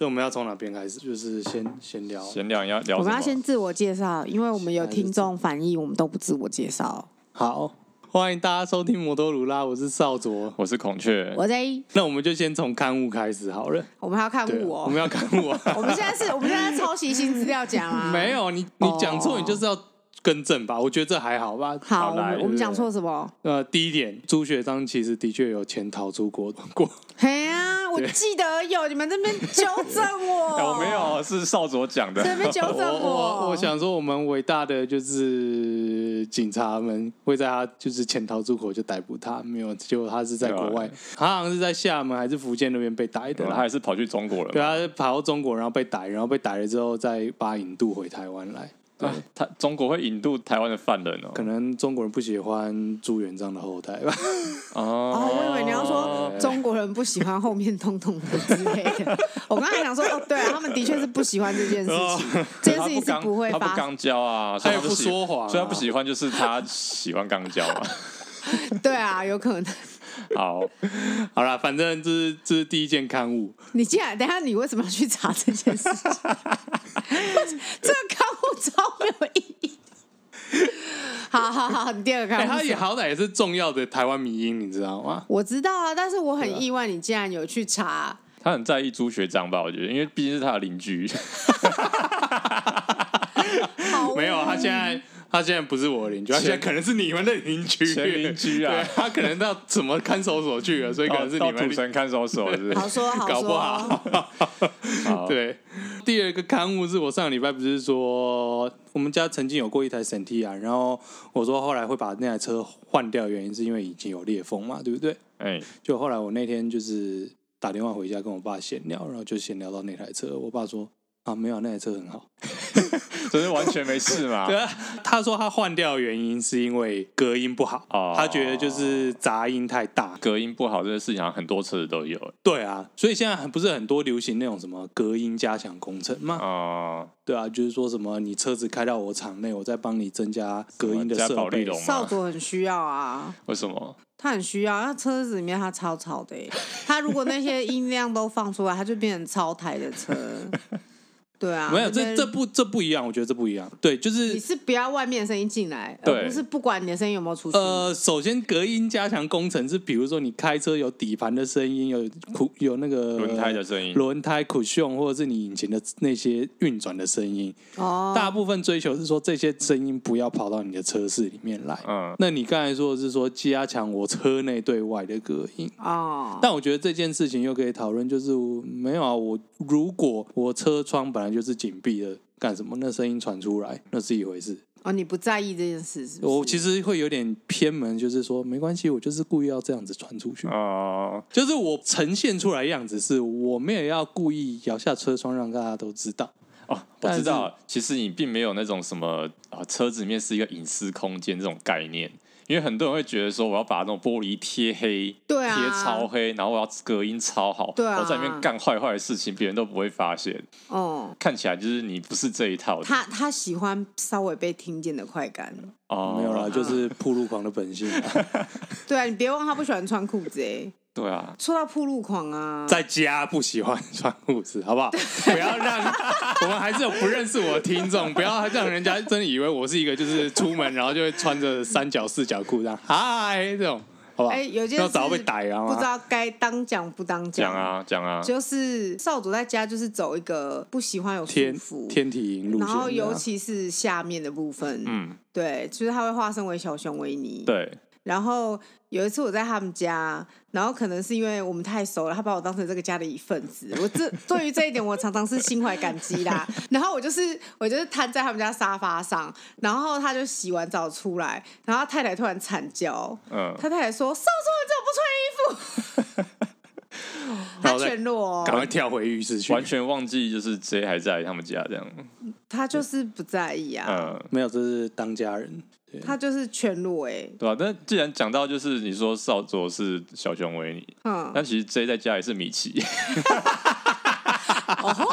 所以我们要从哪边开始？就是先先聊，先聊要聊。我们要先自我介绍，因为我们有听众反映，我们都不自我介绍。好，欢迎大家收听摩托鲁拉，我是少卓，我是孔雀，我在。那我们就先从刊物开始好了。我们还要看物哦，我们要看物啊。我们现在是，我们现在抄袭新资料讲啊。没有，你你讲错，你就是要更正吧？我觉得这还好吧。好，我们讲错什么？呃，第一点，朱学章其实的确有潜逃出国过。嘿啊。我记得有你们这边纠正我，我没有，是少佐讲的。这边纠正我。我，我想说，我们伟大的就是警察们会在他就是潜逃出国就逮捕他，没有，结果他是在国外，他好像是在厦门还是福建那边被逮的，他还是跑去中国了。对，他跑到中国，然后被逮，然后被逮了之后再把引渡回台湾来。对，他中国会引渡台湾的犯人哦。可能中国人不喜欢朱元璋的后代吧。哦，我以为你要说中国人不喜欢后面通通的之类的。我刚才想说，哦，对啊，他们的确是不喜欢这件事情。这件事情是不会发生。他不刚交啊，他也不说谎，所以他不喜欢，就是他喜欢刚交嘛。对啊，有可能。好，好了，反正这是这是第一件刊物。你进来，等下你为什么要去查这件事情？这个刊物超没有意义。好好好，你第二个刊物，他也好歹也是重要的台湾迷音，你知道吗？我知道啊，但是我很意外，你竟然有去查。他很在意朱学长吧？我觉得，因为毕竟是他的邻居。没有，他现在。他现在不是我的邻居，他现在可能是你们的邻居。邻居啊，他可能到什么看守所去了，所以可能是你们土城看守所，是不是？好说好说，搞不好。对，第二个刊物是我上个礼拜不是说我们家曾经有过一台 Sentia，然后我说后来会把那台车换掉，原因是因为已经有裂缝嘛，对不对？哎，就后来我那天就是打电话回家跟我爸闲聊，然后就闲聊到那台车，我爸说。啊，没有，那台车很好，只是完全没事嘛。对啊，他说他换掉的原因是因为隔音不好，哦、他觉得就是杂音太大，隔音不好这个事情很多车子都有。对啊，所以现在不是很多流行那种什么隔音加强工程吗？哦，对啊，就是说什么你车子开到我厂内，我再帮你增加隔音的设备。少佐很需要啊。为什么？他很需要，那车子里面他超吵的，他如果那些音量都放出来，他就变成超台的车。对啊，没有这这不这不一样，我觉得这不一样。对，就是你是不要外面的声音进来，而不是不管你的声音有没有出去。呃，首先隔音加强工程是，比如说你开车有底盘的声音，有有那个轮胎的声音，轮胎 cushion 或者是你引擎的那些运转的声音。哦，大部分追求是说这些声音不要跑到你的车室里面来。嗯，那你刚才说的是说加强我车内对外的隔音。哦，但我觉得这件事情又可以讨论，就是没有啊，我如果我车窗本来。就是紧闭的，干什么？那声音传出来，那是一回事。哦，你不在意这件事是不是？我其实会有点偏门，就是说没关系，我就是故意要这样子传出去。哦，就是我呈现出来样子，是我没有要故意摇下车窗让大家都知道。哦，我知道，其实你并没有那种什么啊，车子里面是一个隐私空间这种概念。因为很多人会觉得说，我要把那种玻璃贴黑，对啊，贴超黑，然后我要隔音超好，对啊，我在里面干坏坏的事情，别人都不会发现。哦，看起来就是你不是这一套的。他他喜欢稍微被听见的快感。哦，没有啦，就是铺路狂的本性。对啊，你别忘他不喜欢穿裤子哎。对啊，说到铺路狂啊，在家不喜欢穿裤子，好不好？不要让 我们还是有不认识我的听众，不要让人家真的以为我是一个就是出门然后就会穿着三角四角裤这样，嗨这种，好不好？哎，有件事早被逮啊，不知道该当讲不当讲。啊，讲啊，就是少主在家就是走一个不喜欢有天赋天体营路线，然后尤其是下面的部分，嗯，对，就是他会化身为小熊维尼，对。然后有一次我在他们家，然后可能是因为我们太熟了，他把我当成这个家的一份子。我这对于这一点，我常常是心怀感激啦。然后我就是我就是瘫在他们家沙发上，然后他就洗完澡出来，然后他太太突然惨叫，嗯，他太太说：“少佐，你怎么不穿衣服？” 他全裸，赶快跳回浴室去，完全忘记就是 J 还在他们家这样。他就是不在意啊，嗯，没有，这是当家人。他就是全裸哎，对吧？但既然讲到就是你说少佐是小熊维尼，嗯，但其实 J 在家也是米奇。哦吼，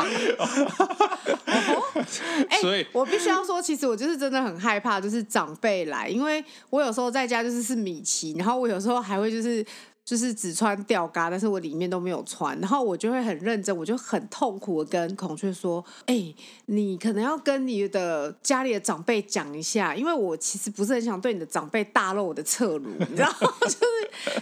哎，所以我必须要说，其实我就是真的很害怕，就是长辈来，因为我有时候在家就是是米奇，然后我有时候还会就是就是只穿吊嘎，但是我里面都没有穿，然后我就会很认真，我就很痛苦的跟孔雀说：“哎、欸，你可能要跟你的家里的长辈讲一下，因为我其实不是很想对你的长辈大露我的侧乳，你知道，就是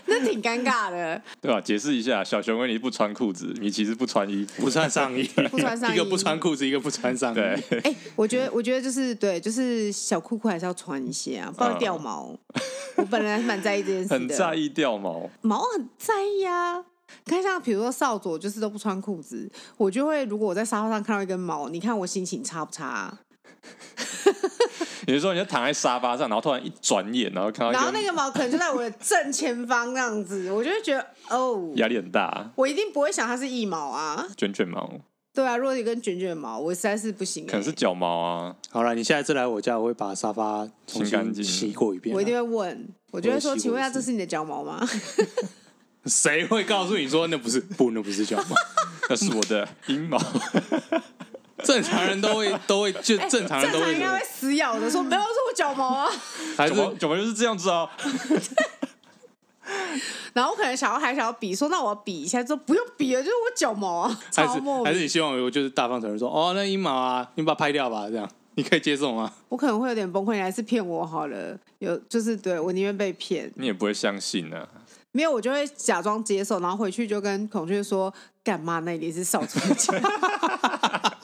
那挺尴尬的，对吧？解释一下，小熊维尼不穿裤子，你其实不穿衣服，不穿上衣，不穿上衣，一个不穿裤子，一个不穿上衣。对，哎、欸，我觉得，我觉得就是对，就是小裤裤还是要穿一些啊，不然掉毛。嗯、我本来还蛮在意这件事的，很在意掉毛。毛很在意啊，看像比如说少佐就是都不穿裤子，我就会如果我在沙发上看到一根毛，你看我心情差不差啊？比如说你就躺在沙发上，然后突然一转眼，然后看到，然后那个毛可能就在我的正前方那样子，我就会觉得哦，压力很大。我一定不会想它是一毛啊，卷卷毛。对啊，如果你跟卷卷毛，我实在是不行、欸。可能是脚毛啊。好了，你下一次来我家，我会把沙发重新洗干净，洗过一遍。我一定会问，我就会说，请问一下，这是你的脚毛吗？谁会告诉你说那不是？不，那不是脚毛，那是我的阴毛。正常人都会都会就正常人都会、欸、应该会死咬的说没有，是我脚毛啊。还是脚毛就是这样子啊。然后我可能想要还想要比说，那我要比一下，说不用比了，就是我脚毛啊。还是还是你希望我就是大方承认说，哦，那阴毛啊，你把它拍掉吧，这样 你可以接受吗？我可能会有点崩溃，你还是骗我好了。有就是对我宁愿被骗，你也不会相信呢、啊。没有，我就会假装接受，然后回去就跟孔雀说，干嘛那里是少主家。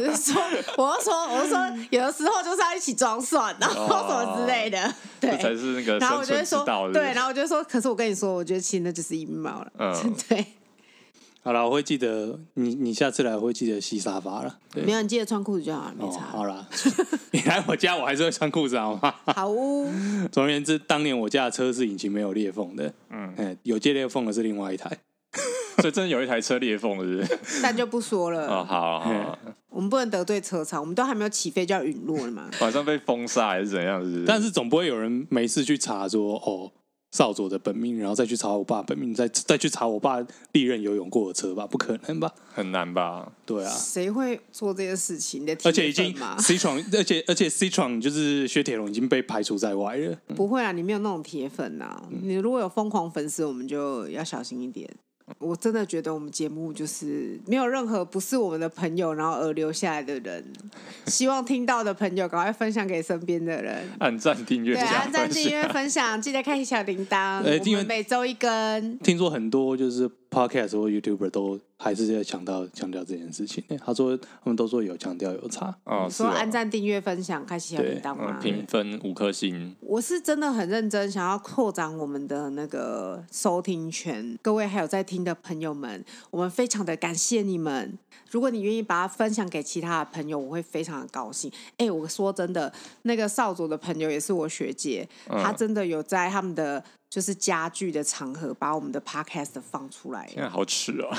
我就说，我就说，我就说，有的时候就是要一起装蒜，然后什么之类的，哦、对，才是那个然后我就会说，对，然后我就说，可是我跟你说，我觉得其实那就是阴毛了，嗯，对。好了，我会记得你，你下次来我会记得洗沙发了。没有，你记得穿裤子就好了，没差。哦、好了，你来我家，我还是会穿裤子，好吗？好、哦。总而言之，当年我家的车是引擎没有裂缝的，嗯，有接裂缝的是另外一台。所以真的有一台车裂缝，是不是？但就不说了。哦，好，好，我们不能得罪车厂，我们都还没有起飞就要陨落了嘛。晚上被封杀还是怎样？是不是？但是总不会有人没事去查说哦。少佐的本命，然后再去查我爸本命，再再去查我爸历任游泳过的车吧？不可能吧？很难吧？对啊，谁会做这些事情？而且已经 C 闯，而且而且 C 闯就是雪铁龙已经被排除在外了。不会啊，你没有那种铁粉呐、啊。你如果有疯狂粉丝，我们就要小心一点。我真的觉得我们节目就是没有任何不是我们的朋友，然后而留下来的人。希望听到的朋友赶快分享给身边的人，按赞订阅，对，按赞订阅分享，记得开启小铃铛。欸、我们每周一更。听说很多就是 Podcast 或 YouTuber 都。还是在强调强调这件事情。他说他们都说有强调有差。哦，说按赞、订阅、分享，开启小铃铛嘛。评分五颗星。我是真的很认真，想要扩展我们的那个收听权。各位还有在听的朋友们，我们非常的感谢你们。如果你愿意把它分享给其他的朋友，我会非常的高兴。哎，我说真的，那个少佐的朋友也是我学姐，嗯、他真的有在他们的。就是家具的场合，把我们的 podcast 放出来，现在好吃哦，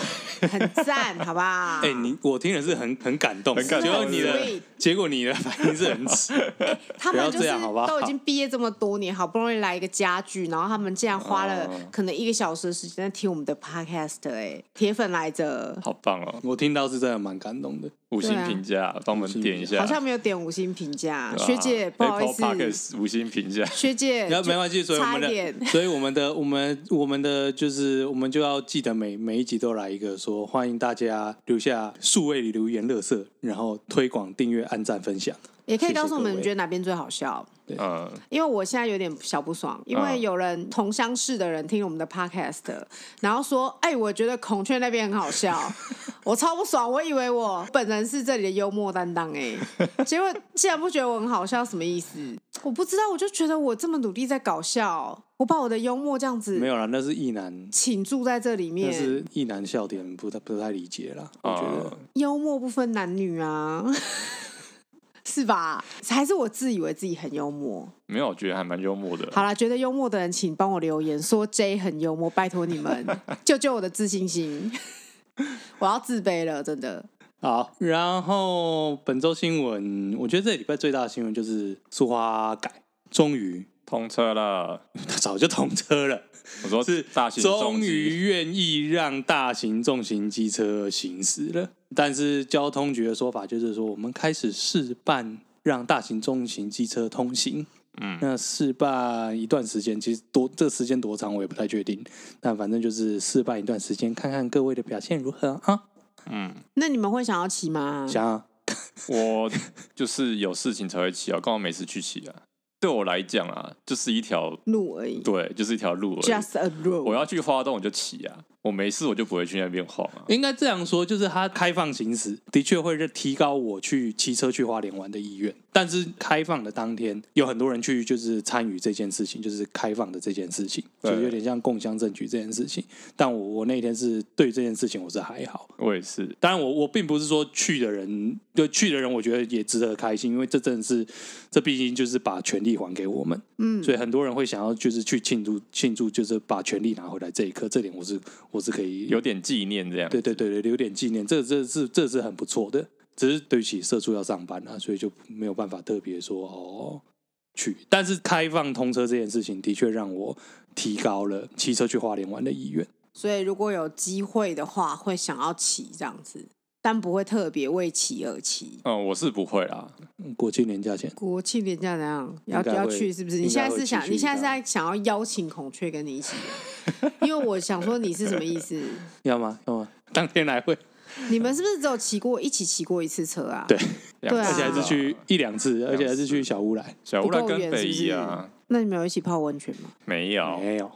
很赞，好不好？哎、欸，你我听的是很很感动，很感动。结果你的结果你的反应是很迟、欸。他们就是都已经毕业这么多年，好不容易来一个家具，然后他们竟然花了可能一个小时的时间在听我们的 podcast，哎，铁粉来着，好棒哦！我听到是真的蛮感动的。五星评价，帮、啊、我们点一下。好像没有点五星评价，学姐不好意思。五星评价，学姐，然后没关系，所以我们的，所以我们的，我们我们的就是，我们就要记得每每一集都来一个说，欢迎大家留下数位留言、乐色，然后推广、订阅、按赞、分享。也可以告诉我们，你觉得哪边最好笑？对，嗯，因为我现在有点小不爽，因为有人同乡市的人听我们的 podcast，然后说，哎，我觉得孔雀那边很好笑，我超不爽，我以为我本人是这里的幽默担当，哎，结果竟然不觉得我很好笑，什么意思？我不知道，我就觉得我这么努力在搞笑，我把我的幽默这样子，没有啦，那是意男，倾注在这里面，那是意男笑点，不太不太理解啦，我觉得。幽默不分男女啊。是吧？还是我自以为自己很幽默？没有，我觉得还蛮幽默的。好啦，觉得幽默的人，请帮我留言说 J 很幽默，拜托你们 救救我的自信心，我要自卑了，真的。好，然后本周新闻，我觉得这礼拜最大的新闻就是苏花改终于通车了，他 早就通车了。我说是大型，终于愿意让大型重型机车行驶了。但是交通局的说法就是说，我们开始试办让大型重型机车通行。嗯，那试办一段时间，其实多这个时间多长我也不太确定，但反正就是试办一段时间，看看各位的表现如何啊。嗯，那你们会想要骑吗？想啊，我就是有事情才会骑啊，刚好每次去骑啊。对我来讲啊，就是一条路而已。对，就是一条路而已。Just a road。我要去花东，我就骑啊。我没事，我就不会去那边晃啊。应该这样说，就是它开放行驶，的确会提高我去骑车去花莲玩的意愿。但是开放的当天，有很多人去就是参与这件事情，就是开放的这件事情，就有点像共襄盛举这件事情。但我我那天是对这件事情我是还好，我也是。当然我我并不是说去的人，就去的人，我觉得也值得开心，因为这真的是这毕竟就是把权力还给我们，嗯，所以很多人会想要就是去庆祝庆祝，就是把权力拿回来这一刻，这点我是我是可以有点。纪念这样，对对对对，留点纪念，这这是这是很不错的。只是对不起，社畜要上班了，所以就没有办法特别说哦去。但是开放通车这件事情，的确让我提高了骑车去花莲玩的意愿。所以如果有机会的话，会想要骑这样子。但不会特别为骑而骑。嗯，我是不会啦。国庆年假前，国庆年假怎样？要要去是不是？你现在是想，你现在是在想要邀请孔雀跟你一起？因为我想说你是什么意思？要吗？要吗？当天来会。你们是不是只有骑过一起骑过一次车啊？对，对啊，而且还是去一两次，而且还是去小乌来，小乌来跟北宜啊。那你们有一起泡温泉吗？没有，没有。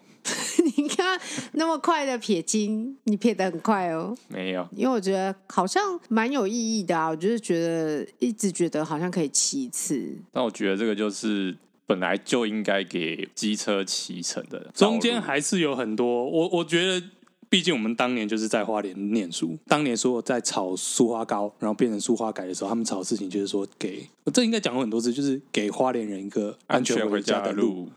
你看那么快的撇清，你撇的很快哦。没有，因为我觉得好像蛮有意义的啊。我就是觉得一直觉得好像可以骑一次。但我觉得这个就是本来就应该给机车骑乘的。中间还是有很多，我我觉得，毕竟我们当年就是在花莲念书，当年说在炒苏花糕，然后变成苏花改的时候，他们炒的事情就是说给，这应该讲过很多次，就是给花莲人一个安全回家的路。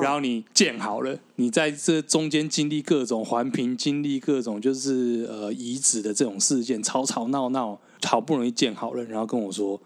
然后你建好了，你在这中间经历各种环评，经历各种就是呃遗址的这种事件，吵吵闹闹，好不容易建好了，然后跟我说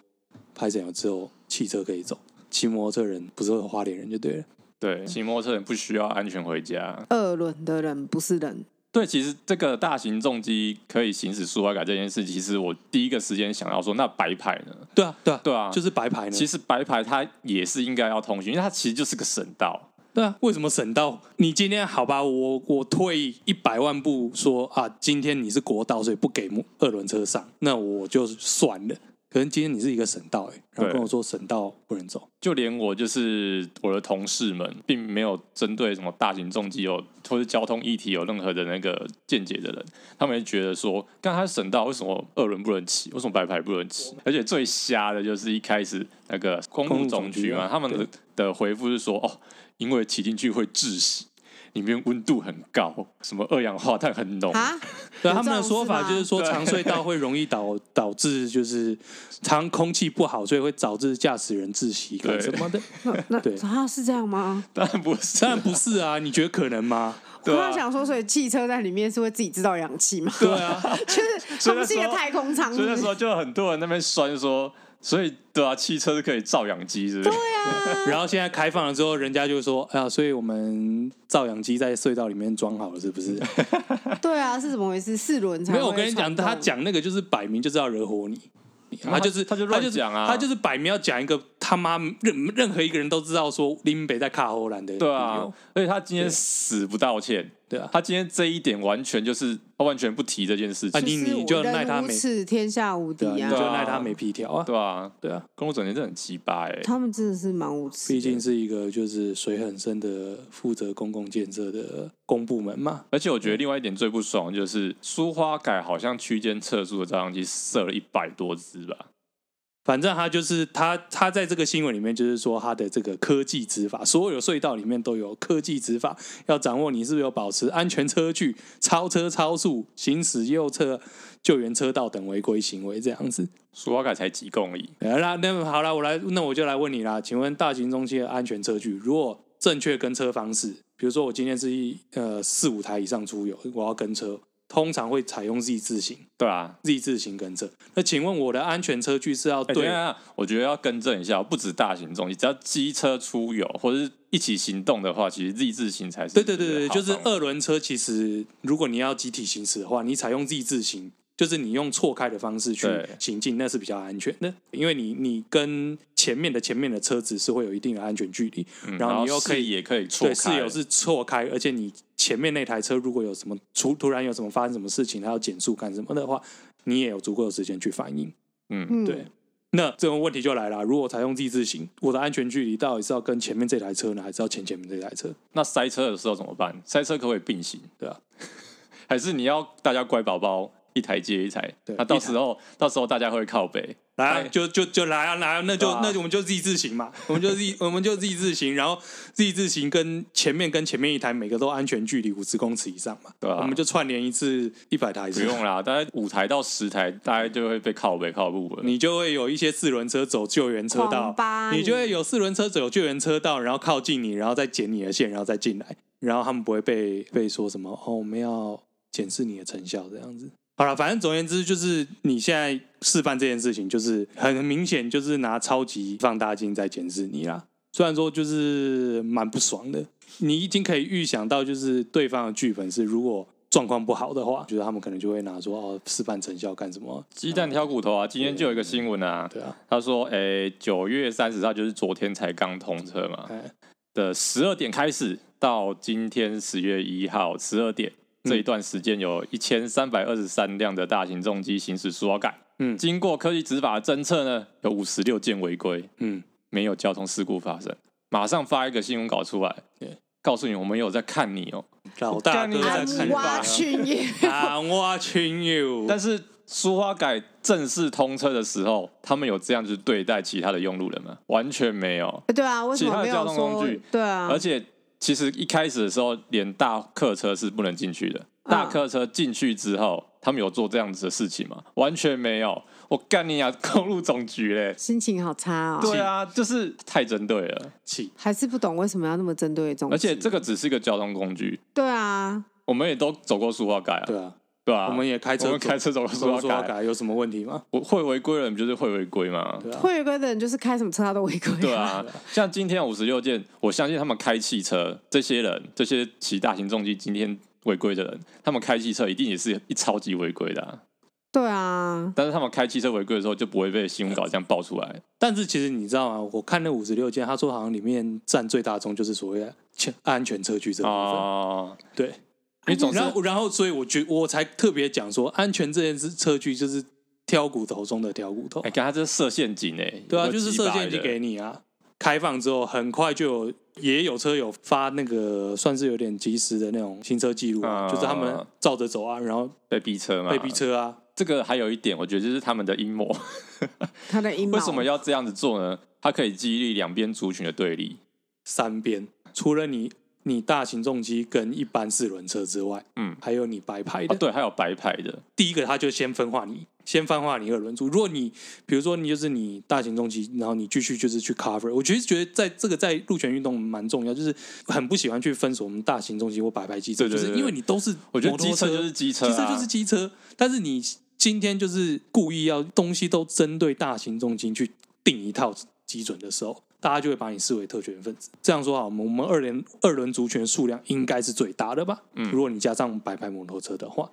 拍整了之后，汽车可以走，骑摩托车人不是花莲人就对了。对，骑摩托车人不需要安全回家。二轮的人不是人。对，其实这个大型重机可以行驶苏花改这件事，其实我第一个时间想要说，那白牌呢？对啊，对啊，对啊，就是白牌呢。其实白牌它也是应该要通行，因为它其实就是个省道。对啊，为什么省道？你今天好吧，我我退一百万步说啊，今天你是国道，所以不给二轮车上，那我就算了。可能今天你是一个省道，哎，然后跟我说省道不能走，就连我就是我的同事们，并没有针对什么大型重机有或是交通议题有任何的那个见解的人，他们觉得说，刚才省道为什么二轮不能骑，为什么白牌不能骑？而且最瞎的就是一开始那个公路总局嘛，他们的的回复是说，哦，因为骑进去会窒息。里面温度很高，什么二氧化碳很浓啊？对，他们的说法就是说，长隧道会容易导导致就是长空气不好，所以会导致驾驶人窒息什么的。那对啊，是这样吗？当然不是，当然不是啊！你觉得可能吗？我刚想说，所以汽车在里面是会自己制造氧气吗？对啊，就是它不是一个太空舱。所以那时候就很多人那边酸说。所以，对啊，汽车是可以造氧机，是不是？对啊。然后现在开放了之后，人家就说：“哎呀，所以我们造氧机在隧道里面装好了，是不是？” 对啊，是怎么回事？四轮才没有。我跟你讲，他讲那个就是摆明就是要惹火你。他就是他就乱讲啊，他就是摆明要讲一个他妈任任何一个人都知道说林北在卡荷兰的。对啊，而且他今天死不道歉。对啊，他今天这一点完全就是他完全不提这件事情。你你就赖他没天下无敌啊，你就赖他没皮条啊。对啊，对啊，公路总局真的很奇葩哎。他们真的是蛮无耻。毕竟是一个就是水很深的负责公共建设的公部门嘛。而且我觉得另外一点最不爽就是苏花改好像区间测速的照相机设了一百多支吧。反正他就是他，他在这个新闻里面就是说他的这个科技执法，所有隧道里面都有科技执法，要掌握你是不是有保持安全车距、超车超速、行驶右侧救援车道等违规行为这样子。苏瓦改才几公里？那那好了，我来，那我就来问你啦，请问大型中心的安全车距，如果正确跟车方式，比如说我今天是一呃四五台以上出游，我要跟车。通常会采用 Z 字形，对啊，Z 字形跟正。那请问我的安全车距是要对？欸、我觉得要更正一下，不止大型重机，只要机车出游或者是一起行动的话，其实 Z 字形才是。对对对对，就是二轮车，其实如果你要集体行驶的话，你采用 Z 字形就是你用错开的方式去行进，那是比较安全的，因为你你跟前面的前面的车子是会有一定的安全距离，嗯、然后你又可以也可以错开，对，室友是错开，而且你前面那台车如果有什么突突然有什么发生什么事情，它要减速干什么的话，你也有足够的时间去反应。嗯，对。那这个问题就来了，如果采用 Z 字形，我的安全距离到底是要跟前面这台车呢，还是要前前面这台车？那塞车的时候怎么办？塞车可不可以并行？对啊，还是你要大家乖宝宝？一台接一台，对，那到时候到时候大家会靠北，来、啊、就就就来啊来啊，那就、啊、那就我们就 Z 字形嘛，我们就 Z 我们就 Z 字形，然后 Z 字形跟前面跟前面一台每个都安全距离五十公尺以上嘛，对吧，我们就串联一次一百台，不用啦，大概五台到十台，大概就会被靠北靠路了，你就会有一些四轮车走救援车道，你就会有四轮车走救援车道，然后靠近你，然后再剪你的线，然后再进来，然后他们不会被被说什么哦，我们要检视你的成效这样子。好了，反正总而言之，就是你现在示范这件事情，就是很明显，就是拿超级放大镜在检视你啦。虽然说就是蛮不爽的，你已经可以预想到，就是对方的剧本是，如果状况不好的话，觉得他们可能就会拿说哦，示范成效干什么？鸡蛋挑骨头啊！今天就有一个新闻啊，对啊，他说，哎、欸，九月三十号就是昨天才刚通车嘛，的十二点开始到今天十月一号十二点。这一段时间有一千三百二十三辆的大型重机行驶舒滑改，嗯，经过科技执法的侦测呢，有五十六件违规，嗯，没有交通事故发生，马上发一个新闻稿出来，对，告诉你我们有在看你哦，老大哥在看你，I'm watching you。但是舒滑改正式通车的时候，他们有这样子对待其他的用路人吗？完全没有，对啊，为什么没有说？其他的交通工具，对啊，而且。其实一开始的时候，连大客车是不能进去的。大客车进去之后，他们有做这样子的事情吗？完全没有。我干你啊，公路总局嘞！心情好差哦。对啊，就是太针对了，气。还是不懂为什么要那么针对这种。而且这个只是一个交通工具。对啊。我们也都走过书画街啊。对啊。对啊，我们也开车，我们开车走舒滑改，有什么问题吗？我会违规的人就是会违规嘛。对啊，会违规的人就是开什么车他都违规。对啊，像今天五十六件，我相信他们开汽车，这些人，这些骑大型重机今天违规的人，他们开汽车一定也是一超级违规的啊。对啊，但是他们开汽车违规的时候就不会被新闻稿这样爆出来。但是其实你知道吗？我看那五十六件，他说好像里面占最大宗就是所谓的安全车距这部分。哦，对。你总然后然后，所以我觉我才特别讲说，安全这件事车距就是挑骨头中的挑骨头。哎，看他这是设陷阱哎，对啊，就是设陷阱给你啊。开放之后，很快就有也有车友发那个算是有点及时的那种行车记录啊，就是他们照着走啊，然后被逼车嘛，被逼车啊。这个还有一点，我觉得就是他们的阴谋。他的阴谋为什么要这样子做呢？他可以激励两边族群的对立，三边除了你。你大型重机跟一般四轮车之外，嗯，还有你白牌的，哦、对，还有白牌的。第一个，他就先分化你，先分化你二轮组。如果你比如说你就是你大型重机，然后你继续就是去 cover，我其实觉得在这个在路权运动蛮重要，就是很不喜欢去分锁我们大型重机或白牌机车，就是因为你都是我觉得机车就是机车，机车就是机车，但是你今天就是故意要东西都针对大型重机去定一套基准的时候。大家就会把你视为特权分子。这样说好，我们二轮二轮族群数量应该是最大的吧？嗯，如果你加上白牌摩托车的话，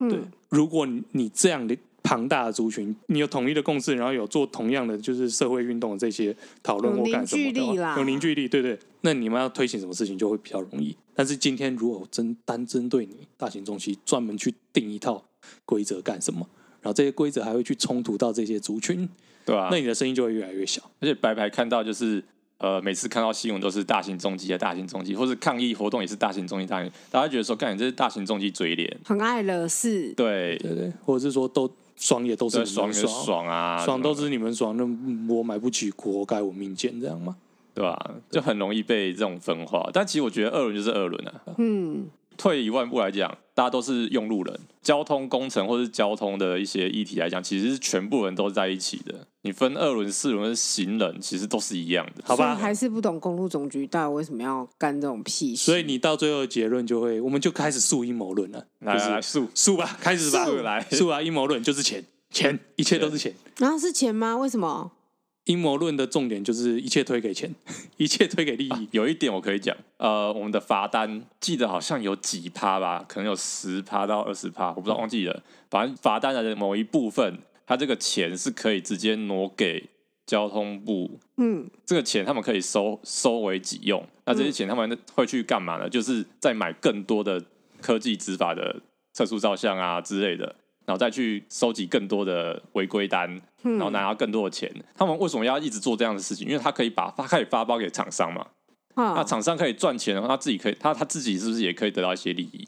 嗯，对。如果你你这样的庞大的族群，你有统一的共识，然后有做同样的就是社会运动的这些讨论或干什么的话，有凝聚力，对对。那你们要推行什么事情就会比较容易。但是今天如果针单针对你大型重机，专门去定一套规则干什么？然后这些规则还会去冲突到这些族群。对啊，那你的声音就会越来越小。而且白白看到就是，呃，每次看到新闻都是大型重击啊，大型重击，或者抗议活动也是大型重击，大型，大家觉得说，干你这是大型重击嘴脸，很爱惹事。对对对，或者是说都爽也都是爽爽，爽啊，爽都是你们爽，那我买不起，活该我命贱，这样吗？对吧、啊？就很容易被这种分化。但其实我觉得二轮就是二轮啊。嗯。退一万步来讲，大家都是用路人，交通工程或是交通的一些议题来讲，其实是全部人都在一起的。你分二轮、四轮行人，其实都是一样的，好吧？还是不懂公路总局到底为什么要干这种屁事？所以你到最后的结论就会，我们就开始诉阴谋论了。来来诉诉吧，开始吧，诉来诉啊！阴谋论就是钱，钱，一切都是钱。然后是钱吗？为什么？阴谋论的重点就是一切推给钱，一切推给利益。啊、有一点我可以讲，呃，我们的罚单记得好像有几趴吧，可能有十趴到二十趴，我不知道忘记了。反正罚单的某一部分，它这个钱是可以直接挪给交通部。嗯，这个钱他们可以收收为己用。那这些钱他们会去干嘛呢？就是在买更多的科技执法的测速照相啊之类的。然后再去收集更多的违规单，然后拿到更多的钱。嗯、他们为什么要一直做这样的事情？因为他可以把发可以发包给厂商嘛。啊、那厂商可以赚钱的话，他自己可以，他他自己是不是也可以得到一些利益？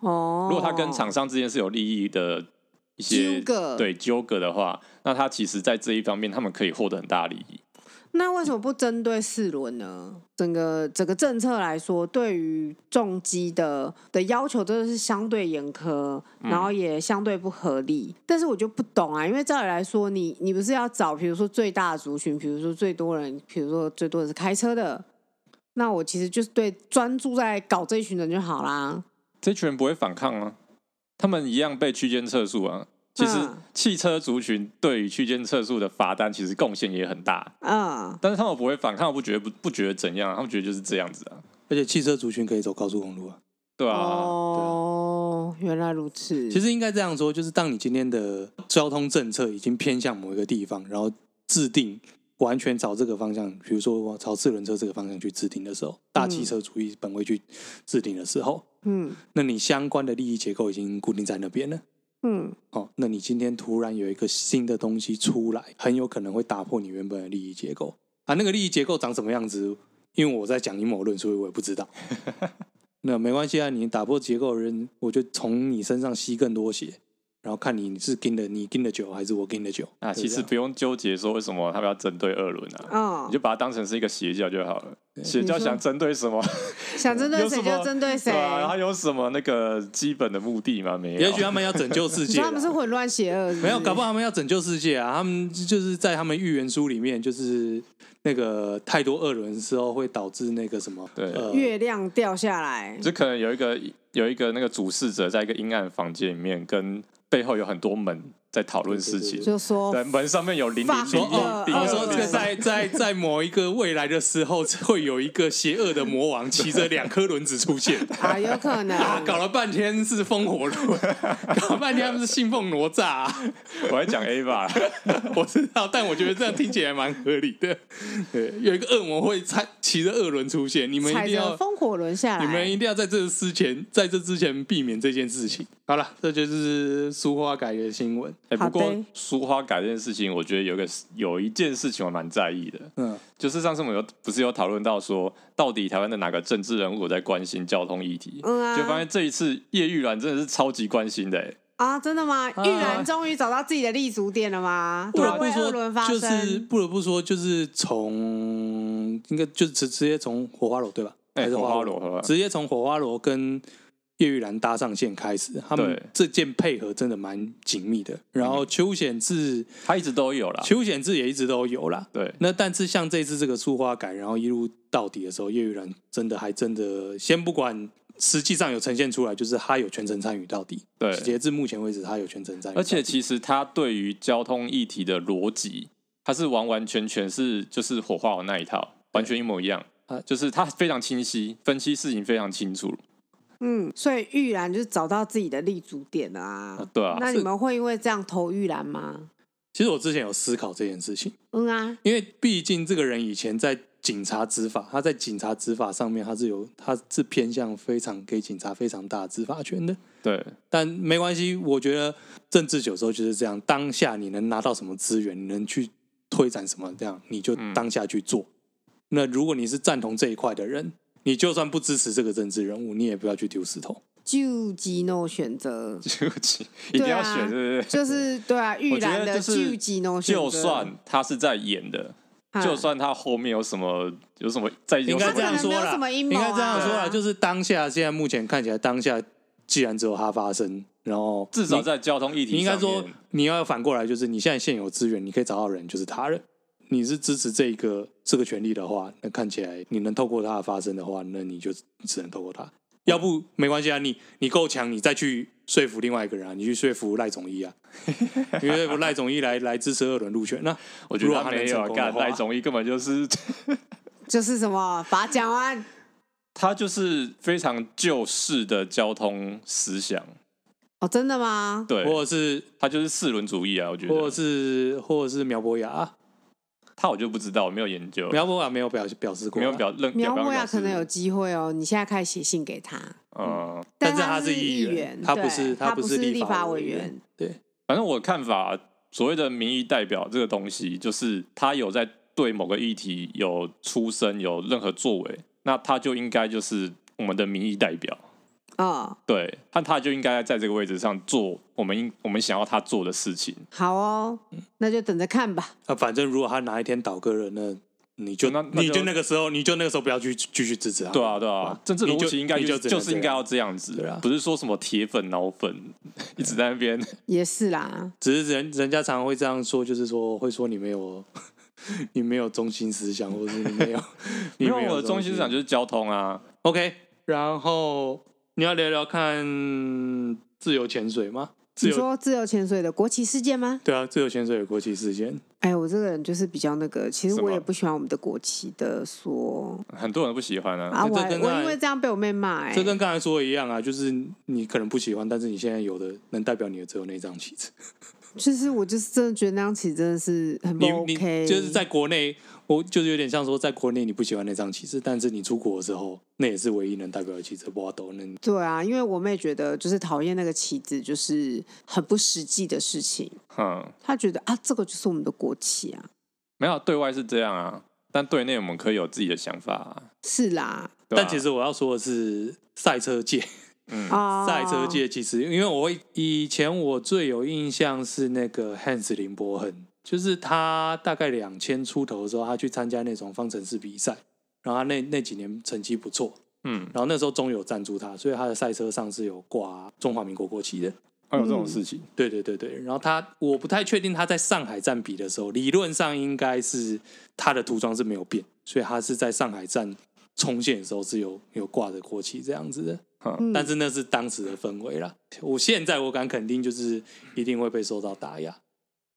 哦，如果他跟厂商之间是有利益的一些纠葛，对纠葛的话，那他其实在这一方面，他们可以获得很大的利益。那为什么不针对四轮呢？整个整个政策来说，对于重机的的要求真的是相对严苛，然后也相对不合理。嗯、但是我就不懂啊，因为照理来说，你你不是要找，比如说最大的族群，比如说最多人，比如说最多人是开车的，那我其实就是对专注在搞这一群人就好啦。这群人不会反抗啊，他们一样被区间测速啊。其实汽车族群对于区间测速的罚单其实贡献也很大，嗯，但是他们不会反抗，不觉得不不觉得怎样，他们觉得就是这样子啊。而且汽车族群可以走高速公路啊，对啊，哦，原来如此。其实应该这样说，就是当你今天的交通政策已经偏向某一个地方，然后制定完全朝这个方向，比如说朝四轮车这个方向去制定的时候，大汽车主义本位去制定的时候，嗯，那你相关的利益结构已经固定在那边了。嗯，好、哦，那你今天突然有一个新的东西出来，很有可能会打破你原本的利益结构啊。那个利益结构长什么样子？因为我在讲阴谋论，所以我也不知道。那没关系啊，你打破结构的人，我就从你身上吸更多血。然后看你是跟的你跟的久还是我跟的久啊？其实不用纠结说为什么他们要针对二轮啊，哦、你就把它当成是一个邪教就好了。对邪教想针对什么？想针对谁就针对谁。对啊，他有什么那个基本的目的吗？没有。也许他们要拯救世界，他们是混乱邪恶。没有，搞不好他们要拯救世界啊！他们就是在他们预言书里面，就是那个太多恶轮的时候会导致那个什么？对，呃、月亮掉下来。就可能有一个有一个那个主事者在一个阴暗房间里面跟。背后有很多门在讨论事情，就说对门上面有零零零零，然后说这个在在在某一个未来的时候，会有一个邪恶的魔王骑着两颗轮子出现。啊，有可能。啊，搞了半天是风火轮，搞了半天他们是信奉哪吒，啊，我还讲 A 吧，我知道，但我觉得这样听起来蛮合理的。对，有一个恶魔会踩骑着恶轮出现，你们一定要风火轮下来，你们一定要在这之前，在这之前避免这件事情。好了，这就是苏花改的新闻。哎、欸，不过苏花改这件事情，我觉得有个有一件事情我蛮在意的。嗯，就是上次我们有不是有讨论到说，到底台湾的哪个政治人物在关心交通议题？嗯啊，就发现这一次叶玉兰真的是超级关心的。哎，啊，真的吗？玉兰终于找到自己的立足点了吗？不得不说，就是不得不说，就是从应该就直直接从火花罗对吧？哎、欸，火花罗，直接从火花罗跟。叶玉兰搭上线开始，他们这件配合真的蛮紧密的。然后邱显志他一直都有啦，邱显志也一直都有啦。对，那但是像这次这个苏花感，然后一路到底的时候，叶玉兰真的还真的，先不管实际上有呈现出来，就是他有全程参与到底。对，截至目前为止，他有全程参与。而且其实他对于交通议题的逻辑，他是完完全全是就是火化的那一套，完全一模一样。啊，就是他非常清晰，分析事情非常清楚。嗯，所以玉兰就是找到自己的立足点了啊。啊对啊，那你们会因为这样投玉兰吗？其实我之前有思考这件事情。嗯啊，因为毕竟这个人以前在警察执法，他在警察执法上面他是有，他是偏向非常给警察非常大的执法权的。对，但没关系，我觉得政治有时候就是这样，当下你能拿到什么资源，你能去推展什么，这样你就当下去做。嗯、那如果你是赞同这一块的人。你就算不支持这个政治人物，你也不要去丢石头。救急 no 选择，救急一定要选，对不对？就是对啊，玉兰的救急 no 选择。就算他是在演的，就算他后面有什么有什么在，应该这样说了，应该这样说啦，就是当下现在目前看起来，当下既然只有他发生，然后至少在交通议题，应该说你要反过来，就是你现在现有资源，你可以找到人，就是他人。你是支持这一个这个权利的话，那看起来你能透过他的发声的话，那你就只能透过他。要不没关系啊，你你够强，你再去说服另外一个人啊，你去说服赖总一啊，因为赖总一来来支持二轮入选，那我觉得他没有干，赖总一根本就是 就是什么把他讲完，他就是非常旧式的交通思想。哦，真的吗？对，或者是他就是四轮主义啊，我觉得，或者是或者是苗博雅，他我就不知道，我没有研究。苗博雅没有表表示过，没有表认。苗博雅可能有机会哦，你现在开始写信给他。嗯，但是他是议员，他不是他不是立法委员。对，反正我看法，所谓的民意代表这个东西，就是他有在对某个议题有出声，有任何作为，那他就应该就是我们的民意代表。啊，oh. 对，他他就应该在这个位置上做我们应我们想要他做的事情。好哦，那就等着看吧。啊，反正如果他哪一天倒戈了，那你就那你就那个时候，你就那个时候不要去继续支持他。对啊，对啊，政治逻辑应该就就是应该要这样子，对啊，不是说什么铁粉脑粉一直在那边。也是啦，只是人人家常常会这样说，就是说会说你没有 你没有中心思想，或者是你没有，因为我的中心思想就是交通啊。OK，然后。你要聊聊看自由潜水吗？你说自由潜水的国旗事件吗？对啊，自由潜水的国旗事件。哎，我这个人就是比较那个，其实我也不喜欢我们的国旗的说。很多人不喜欢啊。啊，我我因为这样被我妹骂。哎，这跟刚才说的一样啊，就是你可能不喜欢，但是你现在有的能代表你的只有那张旗子。其实我就是真的觉得那张旗真的是很不 OK，就是在国内。我就是有点像说，在国内你不喜欢那张旗帜，但是你出国的时候，那也是唯一能代表的旗帜。不都能对啊，因为我妹觉得就是讨厌那个旗子，就是很不实际的事情。嗯，她觉得啊，这个就是我们的国旗啊。没有对外是这样啊，但对内我们可以有自己的想法啊。是啦，但其实我要说的是赛车界，嗯，赛车界其实因为我以前我最有印象是那个汉斯林柏亨。就是他大概两千出头的时候，他去参加那种方程式比赛，然后他那那几年成绩不错，嗯，然后那时候中友赞助他，所以他的赛车上是有挂中华民国国旗的。还有这种事情？对对对对。然后他我不太确定他在上海站比的时候，理论上应该是他的涂装是没有变，所以他是在上海站冲线的时候是有有挂着国旗这样子的。嗯，但是那是当时的氛围啦。我现在我敢肯定，就是一定会被受到打压。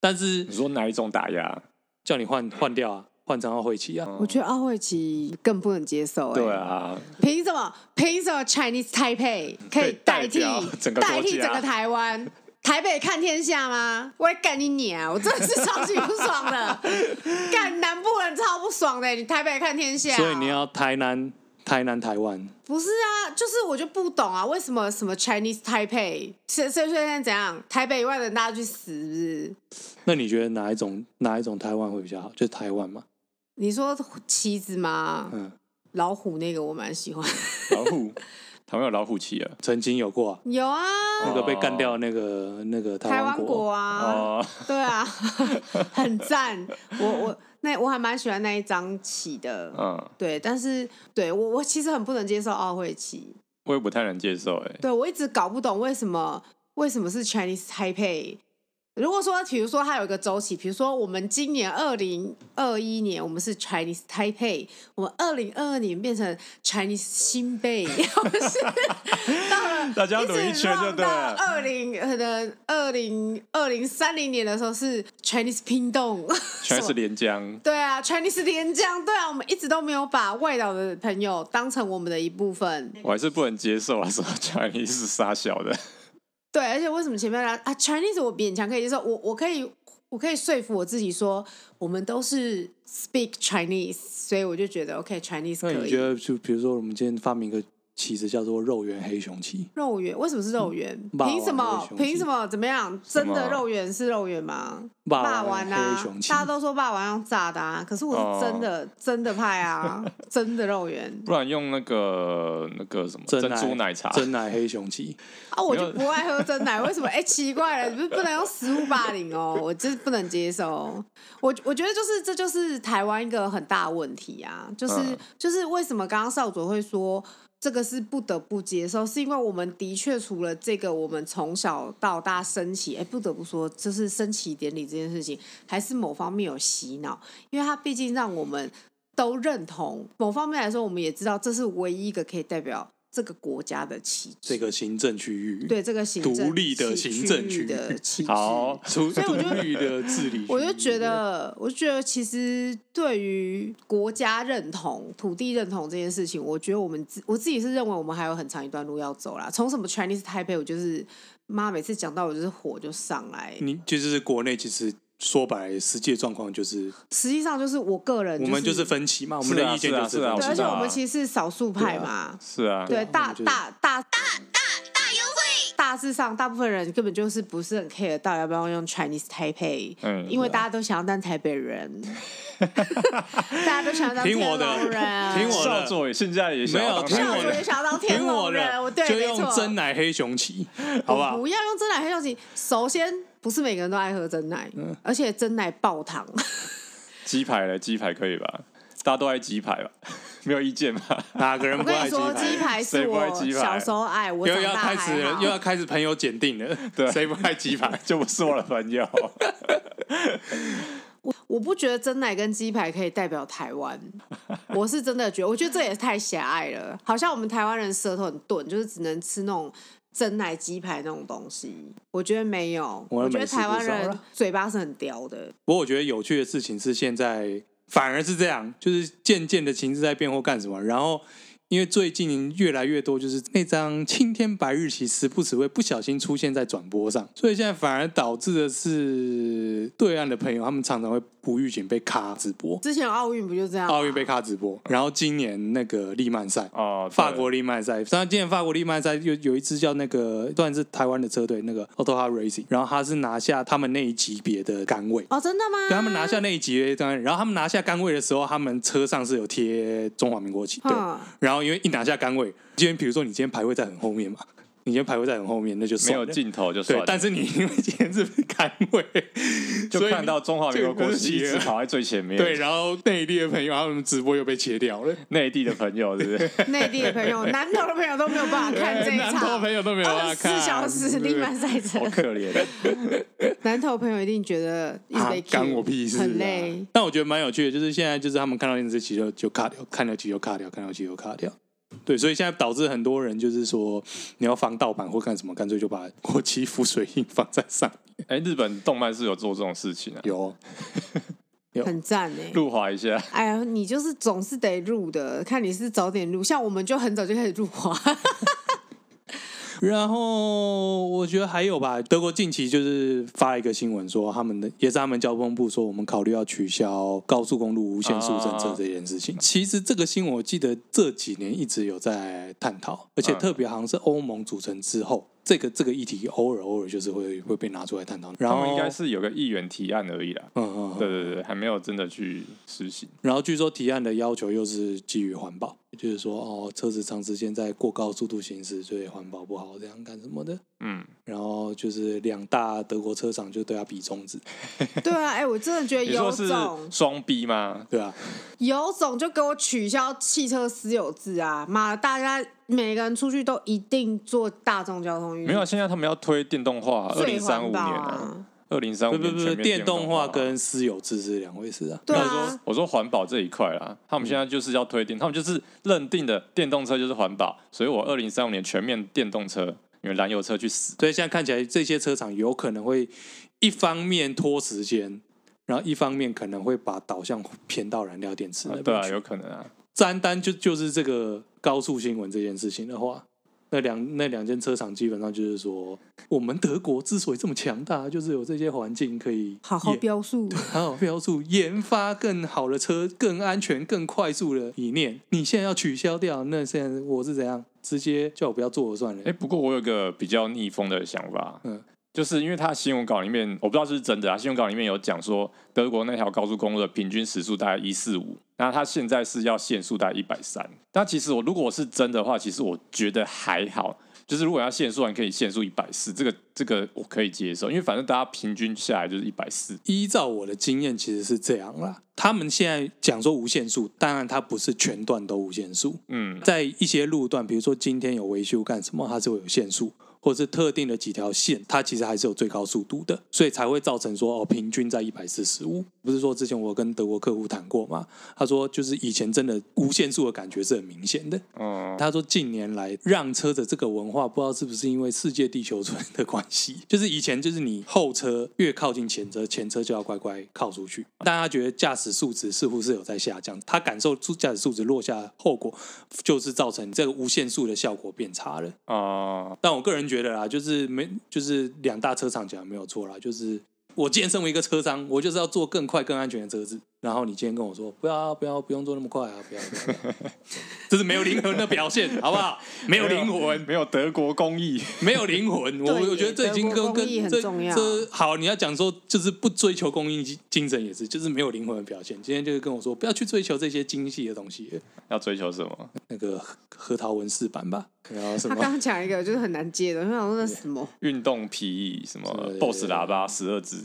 但是你说哪一种打压？叫你换换掉啊，换成奥会旗啊？我觉得奥会旗更不能接受。对啊，凭什么？凭什么 Chinese Taipei 可以代替代替整个台湾？台北看天下吗？我来干你你啊！我真的是超级不爽的，干南部人超不爽的。你台北看天下，所以你要台南。台南、台湾不是啊，就是我就不懂啊，为什么什么 Chinese Taipei，现现在怎样？台北以外的人大家去死是不是？那你觉得哪一种哪一种台湾会比较好？就是台湾吗？你说旗子吗？嗯，老虎那个我蛮喜欢。老虎，台湾有老虎旗啊？曾经有过，有啊，那个被干掉那个那个台湾国啊，哦、对啊，很赞，我我。那我还蛮喜欢那一张旗的，嗯，对，但是对我我其实很不能接受奥会旗，我也不太能接受，哎，对我一直搞不懂为什么为什么是 Chinese Taipei。如果说，比如说它有一个周期，比如说我们今年二零二一年我们是 Chinese Taipei，我们二零二二年变成 Chinese 新北，不是到了大家转一圈就对了。二零可能二零二零三零年的时候是 Chinese 屏东，Chinese 连江，对啊，Chinese 连江，对啊，我们一直都没有把外岛的朋友当成我们的一部分，我还是不能接受啊，说 Chinese 是杀小的。对，而且为什么前面来啊？Chinese 我勉强可以接受，我我可以我可以说服我自己说，我们都是 speak Chinese，所以我就觉得 OK, 可以。那你觉得就比如说我们今天发明一个？旗子叫做肉圆黑熊旗。肉圆为什么是肉圆？凭什么？凭什么？怎么样？真的肉圆是肉圆吗？霸王啊！大家都说霸王用炸的啊，可是我是真的真的派啊，真的肉圆。不然用那个那个什么珍珠奶茶？珍奶黑熊旗啊！我就不爱喝真奶，为什么？哎，奇怪了，不是不能用食物霸凌哦，我就是不能接受。我我觉得就是这就是台湾一个很大的问题啊，就是就是为什么刚刚少佐会说。这个是不得不接受，是因为我们的确除了这个，我们从小到大升旗，哎，不得不说，就是升旗典礼这件事情，还是某方面有洗脑，因为它毕竟让我们都认同。某方面来说，我们也知道这是唯一一个可以代表这个国家的旗帜，这个行政区域，对这个行政独立的行政区域的旗帜，好，所以我就的治理，我就觉得，我就觉得其实对于国家认同、土地认同这件事情，我觉得我们自我自己是认为我们还有很长一段路要走啦。从什么 Chinese Taipei，我就是妈每次讲到我就是火就上来。你就是国内其实。说白了，实际状况就是，实际上就是我个人、就是，我们就是分歧嘛，我们的意见就是，对，而且我们其实是少数派嘛，是啊，对，大大大大大大优惠，大致上大部分人根本就是不是很 care 到要不要用 Chinese Taipei，嗯，因为大家都想要当台北人，大家都想要当天龙人，听我的，少佐现在也没有，听我的，也想要当天龙人，我对，就用真奶黑熊旗，好不好？不要用真奶黑熊旗，首先。不是每个人都爱喝真奶，嗯、而且真奶爆糖。鸡排嘞，鸡排可以吧？大家都爱鸡排吧？没有意见吧？哪个人不爱鸡排？鸡排是我小时候爱，我又要开始又要开始朋友检定了。对，谁不爱鸡排 就不是我的朋友。我我不觉得真奶跟鸡排可以代表台湾，我是真的觉得，我觉得这也太狭隘了。好像我们台湾人舌头很钝，就是只能吃那种。真奶鸡排那种东西，我觉得没有。我觉得台湾人嘴巴是很刁的。不过我觉得有趣的事情是，现在反而是这样，就是渐渐的情势在变或干什么，然后。因为最近越来越多，就是那张青天白日旗时不时会不小心出现在转播上，所以现在反而导致的是对岸的朋友他们常常会不预警被卡直播。之前奥运不就这样？奥运被卡直播，然后今年那个利曼赛哦，法国利曼赛，当然今年法国利曼赛有有一支叫那个，算是台湾的车队那个 Autohot Racing，然后他是拿下他们那一级别的杆位哦，真的吗？对，他们拿下那一级别的杆位，然后他们拿下杆位的时候，他们车上是有贴中华民国旗，对，然后。因为一拿下杆位，今天比如说你今天排位在很后面嘛，你今天排位在很后面，那就没有镜头就算了。对，但是你因为今天是杆位，就看到中华民国国旗一直跑在最前面。对，然后内地的朋友他们直播又被切掉了。内地的朋友是不是？内地的朋友，南投的朋友都没有办法看这一场。南投朋友都没有办法看。四小时利曼赛车，好可怜。南投朋友一定觉得啊，干我屁事，很累。但我觉得蛮有趣的，就是现在就是他们看到电视机就就卡掉，看到机就卡掉，看到机就卡掉。对，所以现在导致很多人就是说，你要防盗版或干什么，干脆就把国旗浮水印放在上面。哎，日本动漫是有做这种事情啊？有，有很赞哎，入华一下。哎呀，你就是总是得入的，看你是早点入，像我们就很早就开始入华。然后我觉得还有吧，德国近期就是发了一个新闻说，他们的也是他们交通部说，我们考虑要取消高速公路无限速政策这件事情。其实这个新闻我记得这几年一直有在探讨，而且特别好像是欧盟组成之后。这个这个议题偶尔偶尔就是会会被拿出来探讨，然后应该是有个议员提案而已啦。嗯嗯，对对对，还没有真的去实行。然后据说提案的要求又是基于环保，就是说哦，车子长时间在过高速度行驶，所以环保不好，这样干什么的？嗯。然后就是两大德国车厂就对他比中指。对啊，哎，我真的觉得有种双逼吗？对啊，有种就给我取消汽车私有制啊！妈，大家。每个人出去都一定坐大众交通运输。没有，现在他们要推电动化，二零三五年啊，二零三五电动化。不不不，电动化跟私有制是两回事啊。对啊。我说我说环保这一块啦，他们现在就是要推电，他们就是认定的电动车就是环保，所以我二零三五年全面电动车，因为燃油车去死。所以现在看起来这些车厂有可能会一方面拖时间，然后一方面可能会把导向偏到燃料电池。啊对啊，有可能啊。单单就就是这个高速新闻这件事情的话，那两那两间车厂基本上就是说，我们德国之所以这么强大，就是有这些环境可以好好标速，好好标速，研发更好的车，更安全、更快速的理念。你现在要取消掉，那现在我是怎样？直接叫我不要做了算了。哎，不过我有个比较逆风的想法，嗯。就是因为他新闻稿里面，我不知道是不是真的啊。新闻稿里面有讲说，德国那条高速公路的平均时速大概一四五，那他现在是要限速大概一百三。但其实我如果是真的话，其实我觉得还好。就是如果要限速，还可以限速一百四，这个这个我可以接受，因为反正大家平均下来就是一百四。依照我的经验，其实是这样啦。他们现在讲说无限速，当然它不是全段都无限速。嗯，在一些路段，比如说今天有维修干什么，它是会有限速。或者是特定的几条线，它其实还是有最高速度的，所以才会造成说哦，平均在一百四十五。不是说之前我跟德国客户谈过吗？他说就是以前真的无限速的感觉是很明显的。嗯，他说近年来让车的这个文化，不知道是不是因为世界地球村的关系，就是以前就是你后车越靠近前车，前车就要乖乖靠出去。大家觉得驾驶素质似乎是有在下降，他感受出驾驶素质落下后果，就是造成这个无限速的效果变差了。啊，但我个人觉得啦，就是没就是两大车厂讲没有错啦，就是。我既然身为一个车商，我就是要做更快、更安全的车子。然后你今天跟我说，不要、不要、不用做那么快啊！不要，不要，这是没有灵魂的表现，好不好？没有灵魂，没有德国工艺，没有灵魂。我我觉得这已经跟跟这这好，你要讲说就是不追求工艺精神也是，就是没有灵魂的表现。今天就是跟我说，不要去追求这些精细的东西，要追求什么？那个核桃纹饰板吧。然后什么？他刚刚讲一个就是很难接的，我想说那什么？运动皮椅什么？BOSS 喇叭十二支。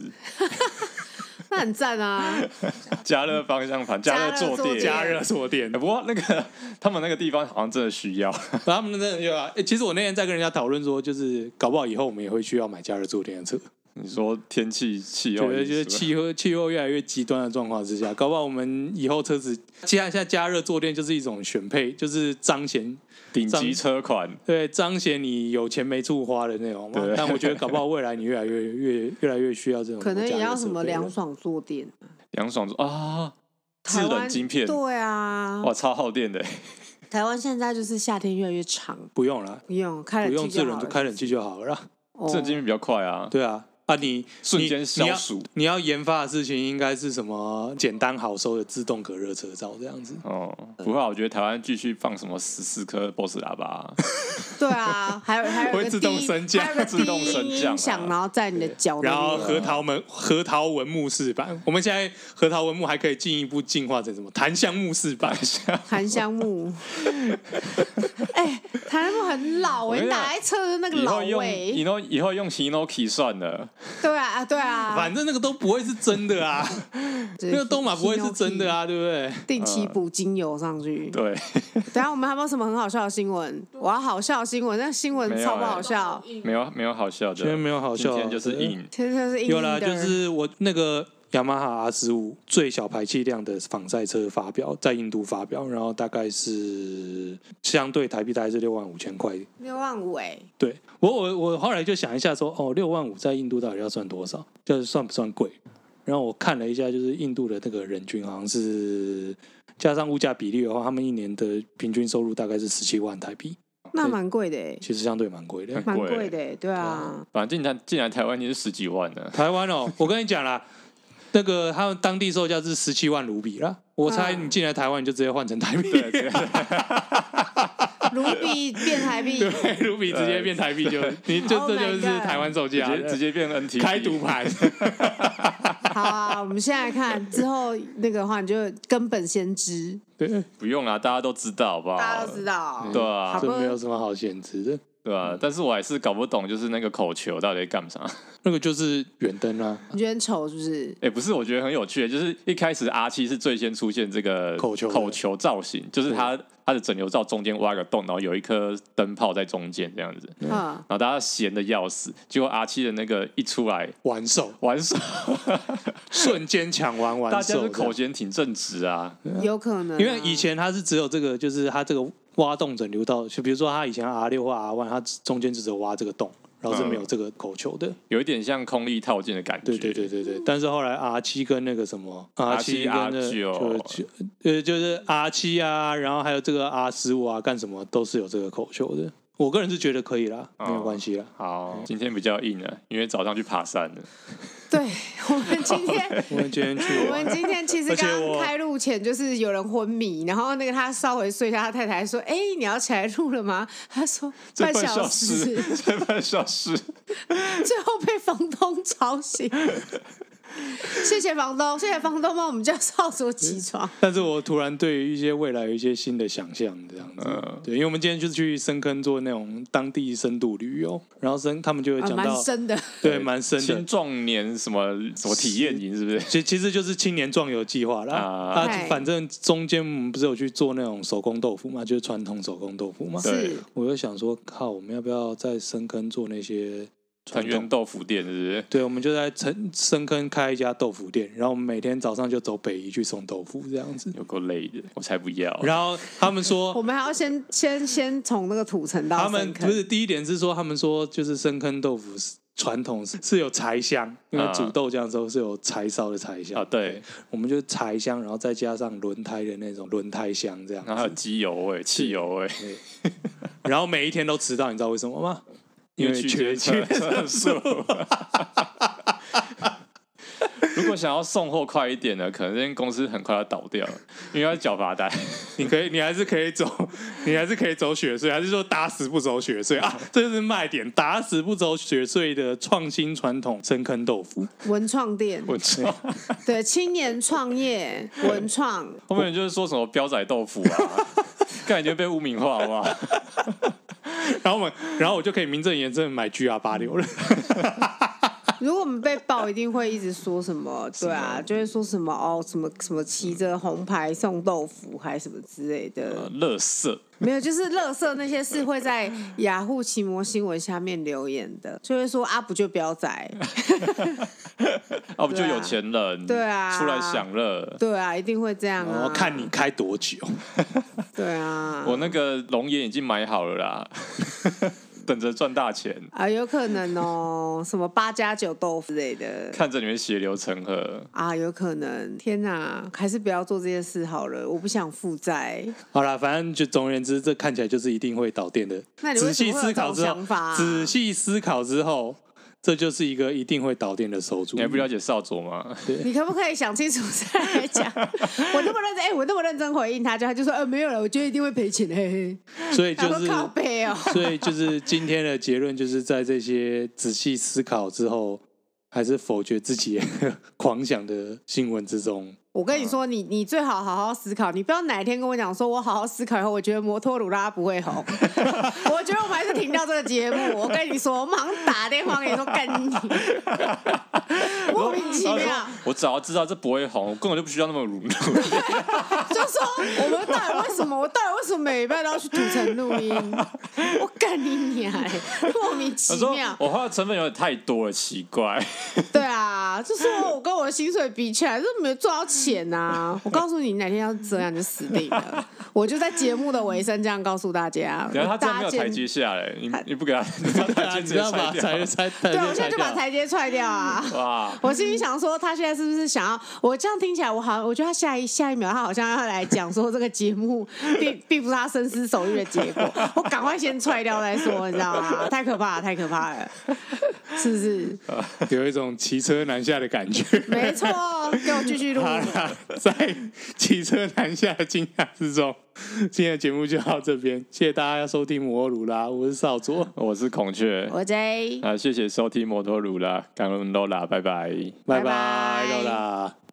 那很赞啊！加热方向盘，加热坐垫，加热坐垫。不过那个他们那个地方好像真的需要，他们真的有啊。其实我那天在跟人家讨论说，就是搞不好以后我们也会需要买加热坐垫的车。你说天气气候，就是气候气候越来越极端的状况之下，搞不好我们以后车子加一下加热坐垫就是一种选配，就是彰显。顶级车款，对，彰显你有钱没处花的那种。对但我觉得搞不好未来你越来越越越来越需要这种。可能也要什么凉爽坐垫。凉爽坐啊，制冷晶片。对啊，哇，超耗电的。台湾现在就是夏天越来越长。不用了，不用开冷气，不用制冷就开冷气就好了。制冷晶片比较快啊。对啊。啊，你瞬间消暑，你要研发的事情应该是什么？简单好收的自动隔热车罩这样子。哦，不会，我觉得台湾继续放什么十四颗 BOSS 喇叭。对啊，还有还有会自动升降，自动升降，然后在你的脚。然后核桃门核桃纹木饰板，我们现在核桃纹木还可以进一步进化成什么？檀香木饰板，檀香木。哎，檀香木很老哎，你哪来车的那个老味？以后以后用 Hinoki 算了。对啊，对啊，反正那个都不会是真的啊，那个东马不会是真的啊，对不对？定期补精油上去。对。等下我们还有没有什么很好笑的新闻？我要好笑的新闻，那新闻超不好笑。没有，没有好笑的。今天没有好笑，今天就是硬。今天就是硬。有啦，就是我那个。雅马哈 R 十五最小排气量的仿赛车发表在印度发表，然后大概是相对台币大概是六万五千块。六万五哎。对，我我我后来就想一下说，哦，六万五在印度到底要算多少？就是算不算贵？然后我看了一下，就是印度的那个人均好像是加上物价比例的话，他们一年的平均收入大概是十七万台币。那蛮贵的哎。其实相对蛮贵的。蛮贵的，对啊。反正进来进来台湾你是十几万的。台湾哦，我跟你讲啦。那个他们当地售价是十七万卢比啦，我猜你进来台湾你就直接换成台币，卢比变台币，对，卢比直接变台币就，你就这就是台湾售价，直接变 NT，开赌盘。好啊，我们现在看之后那个话，你就根本先知，对，不用啊，大家都知道，好不好？大家都知道，对啊，这没有什么好先知的。对啊，但是我还是搞不懂，就是那个口球到底在干啥？那个就是远灯啊，你觉得很丑是不是？哎，不是，我觉得很有趣，就是一开始阿七是最先出现这个口球口球造型，就是它它的整流罩中间挖个洞，然后有一颗灯泡在中间这样子，然后大家闲的要死，结果阿七的那个一出来玩手。玩手，瞬间抢完玩手，大家的口弦挺正直啊，有可能，因为以前它是只有这个，就是它这个。挖洞整流道，就比如说他以前 R 六或 R one，它中间只有挖这个洞，然后是没有这个口球的，有一点像空力套件的感觉。对对对对对。但是后来 R 七跟那个什么 R 七跟 R 九，呃，就是 R 七啊，然后还有这个 R 十五啊，干什么都是有这个口球的。我个人是觉得可以啦，没有关系啦。好，今天比较硬了，因为早上去爬山了。对，我们今天，我们今天去，我们今天其实刚刚开录前就是有人昏迷，然后那个他稍微睡一下，他太太说：“哎，你要起来录了吗？” 他说：“半小时，半小时。” 最后被房东吵醒。谢谢房东，谢谢房东帮我们叫少佐起床。但是我突然对于一些未来有一些新的想象，这样子。嗯、对，因为我们今天就是去深坑做那种当地深度旅游，然后深他们就会讲到、啊、深的，对，蛮深的青壮年什么什么体验营，是不是？其其实就是青年壮游计划啦。啊，啊反正中间我们不是有去做那种手工豆腐嘛，就是传统手工豆腐嘛。对，我就想说，靠，我们要不要在深坑做那些？成渊豆腐店是不是？对，我们就在深深坑开一家豆腐店，然后我们每天早上就走北宜去送豆腐，这样子。有够累的，我才不要。然后他们说，我们还要先先先从那个土城到深坑。他们不是第一点是说，他们说就是深坑豆腐传统是是有柴香，因为煮豆浆的时候是有柴烧的柴香啊。对，我们就柴香，然后再加上轮胎的那种轮胎香，这样。然后还有机油味、汽油味，然后每一天都迟到，你知道为什么吗？因为缺厕所。如果想要送货快一点呢，可能这间公司很快要倒掉了，因为要缴罚单。你可以，你还是可以走，你还是可以走雪税，还是说打死不走雪税啊？这就是卖点，打死不走雪税的创新传统深坑豆腐文创店。文创对青年创业文创，后面就是说什么标仔豆腐啊，感觉被污名化，好不好？然后我们，然后我就可以名正言顺买 GR 八六了。如果我们被爆，一定会一直说什么？对啊，就会说什么哦，什么什么骑着红牌送豆腐，还是什么之类的。垃圾 没有，就是垃圾那些是会在雅虎奇摩新闻下面留言的，就会说啊，不就飙仔，啊不就有钱人，对啊，出来享乐，对啊，一定会这样啊。我看你开多久？对啊，我那个龙眼已经买好了啦。等着赚大钱啊，有可能哦，什么八加九豆腐之类的，看着你们血流成河啊，有可能。天哪，还是不要做这件事好了，我不想负债。好了，反正就总而言之，这看起来就是一定会倒店的。那你仔细思考之后，仔细思考之后。这就是一个一定会导电的手足。你还不了解少佐吗？你可不可以想清楚再来讲？我那么认真，哎、欸，我那么认真回应他，就他就说，呃，没有了，我觉得一定会赔钱，嘿嘿。所以就是靠背哦。所以就是今天的结论，就是在这些仔细思考之后，还是否决自己 狂想的新闻之中。我跟你说，你你最好好好思考，你不要哪一天跟我讲说，我好好思考以后，我觉得摩托鲁拉不会红。我觉得我们还是停掉这个节目。我跟你说，我马上打电话给你说干你，莫名其妙。我只要知道这不会红，我根本就不需要那么努力。就说我们到底为什么？我到底为什么每礼拜都要去土城录音？我干你娘！莫名其妙。我花的成本有点太多了，奇怪。对啊，就是我跟我的薪水比起来，就没有赚到钱。钱呐、啊！我告诉你，哪天要这样就死定了。我就在节目的尾声这样告诉大家。然后他没有台阶下来，你你不给他，你把台阶踹掉。对，我现在就把台阶踹掉啊！哇！我心里想说，他现在是不是想要？我这样听起来，我好像我觉得他下一下一秒，他好像要来讲说这个节目并 并不是他深思熟虑的结果。我赶快先踹掉再说，你知道吗？太可怕了，太可怕了，是不是？有一种骑车南下的感觉。没错，给我继续录。在骑车南下的惊讶之中，今天的节目就到这边，谢谢大家收听摩托鲁拉，我是少佐，我是孔雀，我 J，啊，谢谢收听摩托鲁拉，感恩罗拉，拜。拜，拜拜，罗拉。